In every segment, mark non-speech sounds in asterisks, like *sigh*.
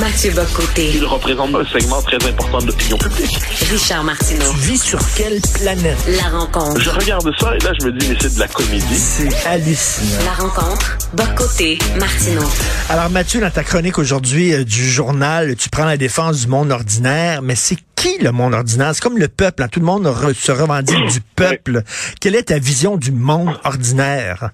Mathieu Bocoté. Il représente un segment très important de l'opinion publique. Richard Martineau. Tu vis sur quelle planète? La rencontre. Je regarde ça et là, je me dis, mais c'est de la comédie. C'est hallucinant. La rencontre. Bocoté. Martineau. Alors Mathieu, dans ta chronique aujourd'hui euh, du journal, tu prends la défense du monde ordinaire, mais c'est qui le monde ordinaire? C'est comme le peuple. hein. Tout le monde re- se revendique du peuple. Quelle est ta vision du monde ordinaire?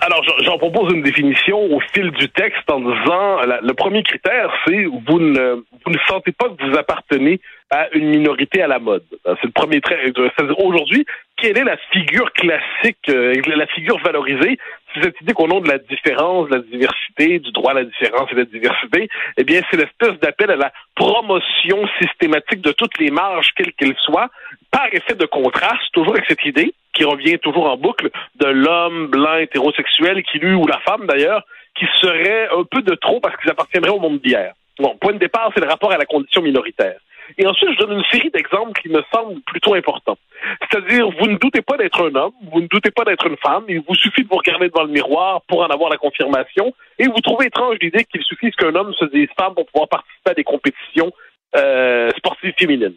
Alors, j'en- propose une définition au fil du texte en disant, le premier critère, c'est vous ne, vous ne sentez pas que vous appartenez à une minorité à la mode. Euh, C'est le premier trait. Euh, aujourd'hui, quelle est la figure classique, euh, la figure valorisée? C'est cette idée qu'au nom de la différence, de la diversité, du droit à la différence et de la diversité, eh bien, c'est l'espèce d'appel à la promotion systématique de toutes les marges, quelles qu'elles soient, par effet de contraste, toujours avec cette idée qui revient toujours en boucle de l'homme blanc hétérosexuel qui lui ou la femme d'ailleurs qui serait un peu de trop parce qu'ils appartiendraient au monde d'hier. Bon, point de départ, c'est le rapport à la condition minoritaire. Et ensuite, je donne une série d'exemples qui me semblent plutôt importants. C'est-à-dire, vous ne doutez pas d'être un homme, vous ne doutez pas d'être une femme, il vous suffit de vous regarder devant le miroir pour en avoir la confirmation, et vous trouvez étrange l'idée qu'il suffise qu'un homme se dise femme pour pouvoir participer à des compétitions euh, sportives féminines.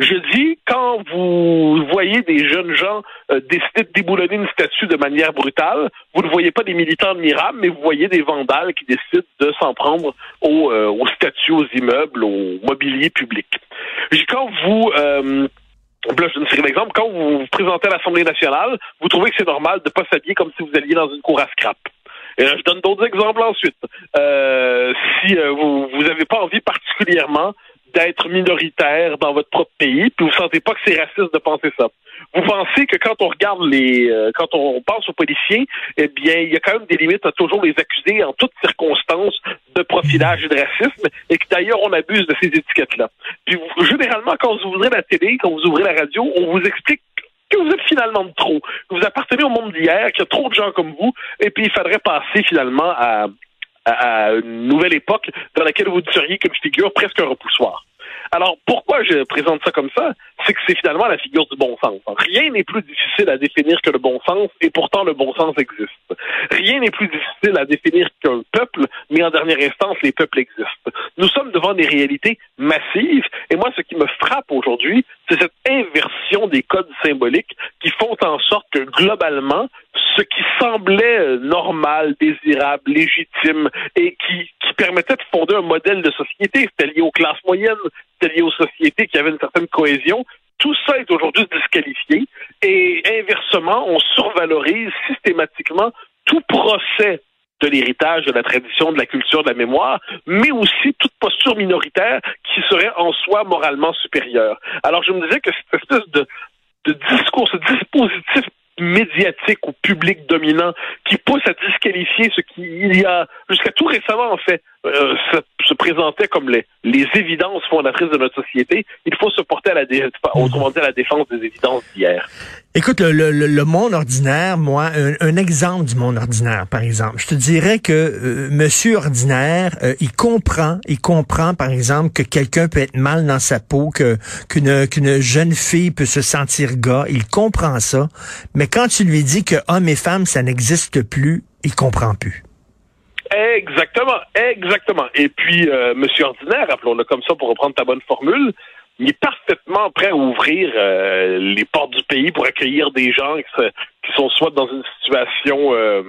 Je dis, quand vous voyez des jeunes gens euh, décider de déboulonner une statue de manière brutale, vous ne voyez pas des militants admirables, mais vous voyez des vandales qui décident de s'en prendre aux, euh, aux statues, aux immeubles, au mobilier public. Quand vous... Euh, Là, je donne une série d'exemples. Quand vous vous présentez à l'Assemblée nationale, vous trouvez que c'est normal de ne pas s'habiller comme si vous alliez dans une cour à scrap. Et là, je donne d'autres exemples ensuite. Euh, si euh, vous vous avez pas envie particulièrement d'être minoritaire dans votre propre pays, puis vous sentez pas que c'est raciste de penser ça. Vous pensez que quand on regarde les, euh, quand on pense aux policiers, eh bien, il y a quand même des limites à toujours les accuser en toutes circonstances de profilage et de racisme, et que d'ailleurs on abuse de ces étiquettes-là. Puis vous- généralement, quand vous ouvrez la télé, quand vous ouvrez la radio, on vous explique que vous êtes finalement de trop, que vous appartenez au monde d'hier, qu'il y a trop de gens comme vous, et puis il faudrait passer finalement à, à, une nouvelle époque dans laquelle vous seriez comme figure presque un repoussoir. Alors, pourquoi je présente ça comme ça? C'est que c'est finalement la figure du bon sens. Rien n'est plus difficile à définir que le bon sens, et pourtant le bon sens existe. Rien n'est plus difficile à définir qu'un peuple, mais en dernière instance, les peuples existent. Nous sommes devant des réalités massives, et moi, ce qui me frappe aujourd'hui, c'est cette inversion des codes symboliques qui font en sorte que, globalement, ce qui semblait normal, désirable, légitime et qui, qui permettait de fonder un modèle de société, c'était lié aux classes moyennes, c'était lié aux sociétés qui avaient une certaine cohésion, tout ça est aujourd'hui disqualifié et inversement, on survalorise systématiquement tout procès de l'héritage, de la tradition, de la culture, de la mémoire, mais aussi toute posture minoritaire qui serait en soi moralement supérieure. Alors je me disais que cette espèce de, de discours, ce dispositif médiatique ou public dominant qui pousse à disqualifier ce qui, il y a, jusqu'à tout récemment, en fait, euh, se, se comme les, les évidences fondatrices de notre société, il faut se porter à la, autrement dit, à la défense des évidences d'hier. Écoute, le, le- le monde ordinaire, moi, un, un exemple du monde ordinaire, par exemple, je te dirais que euh, Monsieur ordinaire, euh, il comprend, il comprend, par exemple, que quelqu'un peut être mal dans sa peau, que qu'une qu'une jeune fille peut se sentir gars, il comprend ça, mais quand tu lui dis que hommes et femmes, ça n'existe plus, il comprend plus. Exactement, exactement. Et puis, euh, Monsieur Ordinaire, appelons-le comme ça pour reprendre ta bonne formule, il est parfaitement prêt à ouvrir euh, les portes du pays pour accueillir des gens qui, qui sont soit dans une situation euh,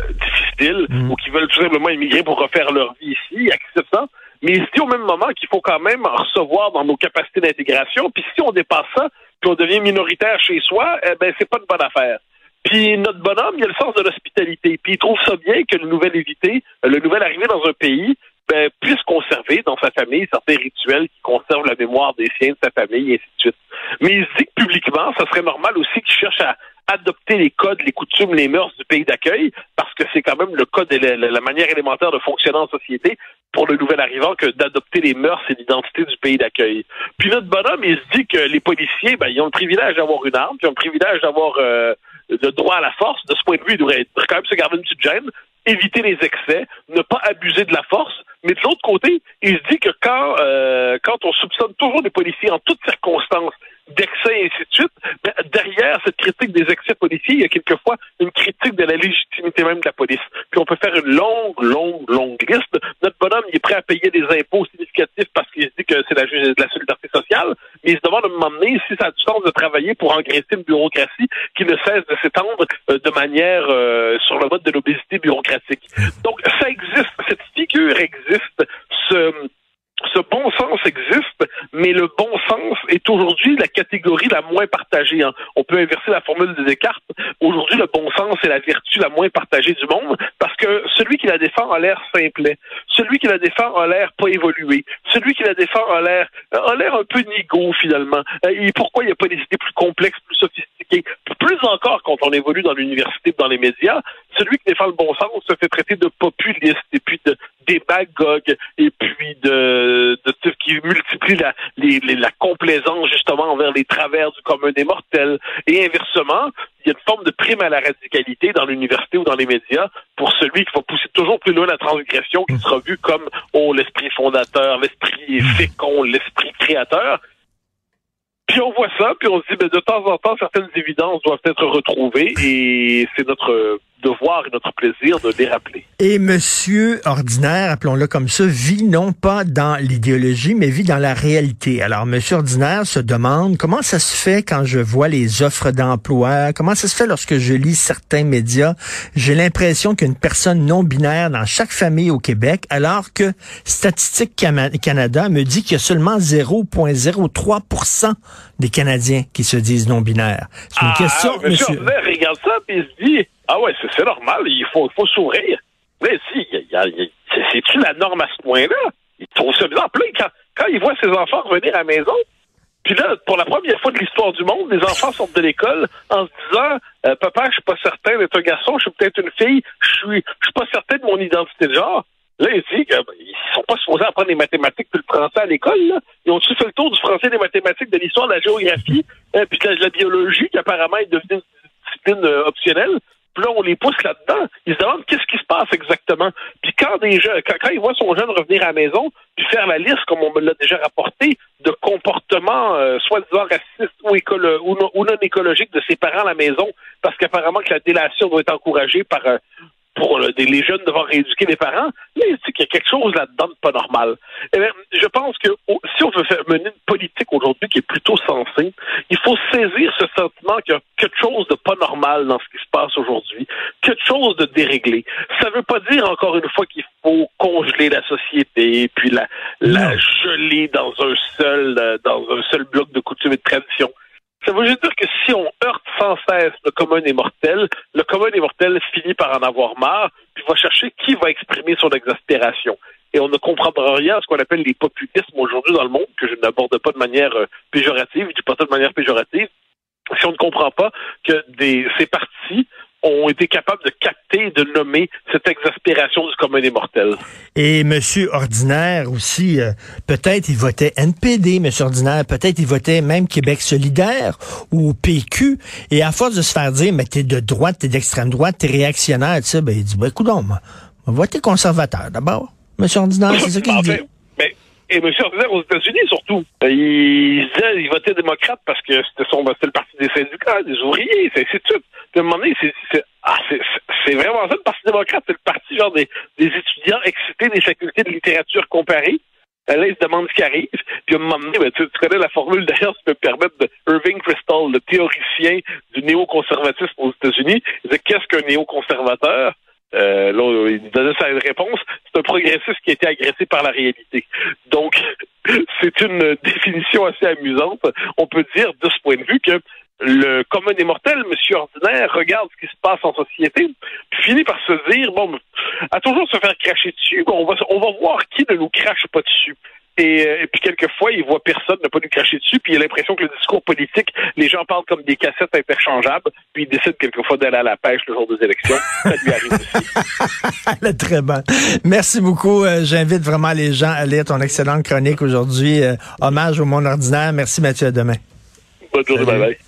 euh, difficile Mm. ou qui veulent tout simplement immigrer pour refaire leur vie ici, il accepte ça. Mais il se dit au même moment qu'il faut quand même en recevoir dans nos capacités d'intégration. Puis si on dépasse ça, puis on devient minoritaire chez soi, eh ben c'est pas une bonne affaire. Puis notre bonhomme, il a le sens de l'hospitalité. Puis il trouve ça bien que le nouvel évité, euh, le nouvel arrivé dans un pays, ben, puisse conserver dans sa famille certains rituels qui conservent la mémoire des siens, de sa famille, et ainsi de suite. Mais il se dit que publiquement, ça serait normal aussi qu'il cherche à adopter les codes, les coutumes, les mœurs du pays d'accueil, parce que c'est quand même le code et la, manière élémentaire de fonctionner en société pour le nouvel arrivant que d'adopter les mœurs et l'identité du pays d'accueil. Puis notre bonhomme, il se dit que les policiers, ben, ils ont le privilège d'avoir une arme, puis ils ont le privilège d'avoir euh, le droit à la force. De ce point de vue, il devrait quand même se garder une petite gêne, éviter les excès, ne pas abuser de la force. Mais de l'autre côté, il se dit que quand, euh, quand on soupçonne toujours des policiers en toutes circonstances d'excès et ainsi de suite, ben, derrière cette critique des excès policiers, il y a quelquefois une critique de la légitimité même de la police. Puis on peut faire une longue, longue, longue liste. Notre bonhomme, il est prêt à payer des impôts significatifs parce qu'il se dit que c'est la, de la solidarité sociale, mais il se demande à un moment donné si ça a du sens de travailler pour engraisser une bureaucratie qui ne cesse de s'étendre euh, de manière euh, sur le mode de l'obésité bureaucratique. Donc ça existe, cette figure existe, ce ce bon sens existe, mais le bon sens est aujourd'hui la catégorie la moins partagée. Hein. On peut inverser la formule de Descartes. Aujourd'hui, le bon sens est la vertu la moins partagée du monde parce que celui qui la défend a l'air simplet. Celui qui la défend a l'air pas évolué. Celui qui la défend a l'air a l'air un peu nigo finalement. Euh, et pourquoi il n'y a pas des idées plus complexes, plus sophistiquées? Plus encore quand on évolue dans l'université, dans les médias, celui qui défend le bon sens se fait traiter de populiste et puis de démagogue et puis de, de, qui multiplie la, la complaisance justement envers les travers du commun des mortels. Et inversement, il y a une forme de prime à la radicalité dans l'université ou dans les médias pour celui qui va pousser toujours plus loin la transgression, qui sera vu comme oh l'esprit fondateur, l'esprit fécond, l'esprit créateur. Puis on voit ça, puis on se dit, ben, de temps en temps, certaines évidences doivent être retrouvées, et c'est notre devoir et notre plaisir de les rappeler. Et Monsieur Ordinaire, appelons-le comme ça, vit non pas dans l'idéologie, mais vit dans la réalité. Alors, Monsieur Ordinaire se demande comment ça se fait quand je vois les offres d'emploi, comment ça se fait lorsque je lis certains médias? J'ai l'impression qu'une personne non binaire dans chaque famille au Québec, alors que Statistique Canada me dit qu'il y a seulement 0,03% des Canadiens qui se disent non binaires. C'est une ah, question, Monsieur. Ordinaire regarde ça et se dit ah ouais, c'est normal, il faut, faut sourire. Mais si, c'est-tu la norme à ce point-là? Il trouve ça bizarre. Puis quand, quand il voit ses enfants revenir à la maison, puis là, pour la première fois de l'histoire du monde, les enfants sortent de l'école en se disant euh, Papa, je suis pas certain d'être un garçon, je suis peut-être une fille, je suis je suis pas certain de mon identité de genre. Là, il dit qu'ils ben, sont pas supposés apprendre les mathématiques puis le français à l'école. Ils ont-tu fait le tour du français, des mathématiques, de l'histoire, de la géographie, euh, puis de la, biologie, qui apparemment est devenue une discipline euh, là, on les pousse là-dedans. Ils se demandent qu'est-ce qui se passe exactement. Puis quand des jeunes, quand, ils voient son jeune revenir à la maison, puis faire la liste, comme on me l'a déjà rapporté, de comportements euh, soi-disant racistes ou, ou, non, écologiques de ses parents à la maison, parce qu'apparemment que la délation doit être encouragée par euh, pour les jeunes devoir rééduquer les parents, là, il dit qu'il y a quelque chose là-dedans de pas normal. Eh je pense que si on veut faire mener une politique aujourd'hui qui est plutôt sensée, il faut saisir ce sentiment qu'il y a quelque chose de pas normal dans ce qui se passe aujourd'hui, quelque chose de déréglé. Ça ne veut pas dire, encore une fois, qu'il faut congeler la société, puis la, la geler dans un seul, euh, dans un seul bloc de coutumes et de traditions. Ça veut juste dire que si on heurte sans cesse le commun des mortels, le commun des mortels finit par en avoir marre, puis va chercher qui va exprimer son exaspération. Et on ne comprendra rien à ce qu'on appelle les populismes aujourd'hui dans le monde, que je n'aborde pas de manière euh, péjorative, je dis pas ça de manière péjorative, si on ne comprend pas que des, ces partis ont été capables de capter, de nommer cette exaspération du commun des mortels. Et Monsieur Ordinaire aussi, euh, peut-être il votait NPD, Monsieur Ordinaire, peut-être il votait même Québec solidaire ou PQ, et à force de se faire dire, mais t'es de droite, t'es d'extrême droite, t'es réactionnaire, tu sais, ben il dit, ben écoute on va voter conservateur d'abord. Monsieur Ordinaire, c'est ça qu'il *laughs* dit. Et M. Ordinaire aux États-Unis, surtout, il disait il votait démocrate parce que c'était son le parti des syndicats, des ouvriers, c'est ainsi de suite. Puis à un moment donné, c'est ah, vraiment ça, le Parti démocrate, c'est le parti genre des, des étudiants excités des facultés de littérature comparée. Là, ils se demandent ce qui arrive. Puis à un moment donné, ben, tu, connais la formule d'ailleurs, ça peut permettre de Irving Kristol, le théoricien du néoconservatisme aux États-Unis. Il disait qu'est-ce qu'un néoconservateur? Euh, là, il donnait sa réponse. C'est un progressiste qui a été agressé par la réalité. Donc, *laughs* c'est une définition assez amusante. On peut dire, de ce point de vue, que le commun des mortels, monsieur ordinaire, regarde ce qui se passe en société, puis finit par se dire, bon, à toujours se faire cracher dessus, on va, on va voir qui ne nous crache pas dessus. Euh, et, puis quelquefois, il voit personne ne pas lui cracher dessus, puis il a l'impression que le discours politique, les gens parlent comme des cassettes interchangeables, puis il décide quelquefois d'aller à la pêche le jour des élections. *laughs* Ça lui arrive aussi. Très bon. Merci beaucoup. Euh, j'invite vraiment les gens à lire ton excellente chronique aujourd'hui. Euh, hommage au monde ordinaire. Merci Mathieu, à demain. Bonne journée, bye bye.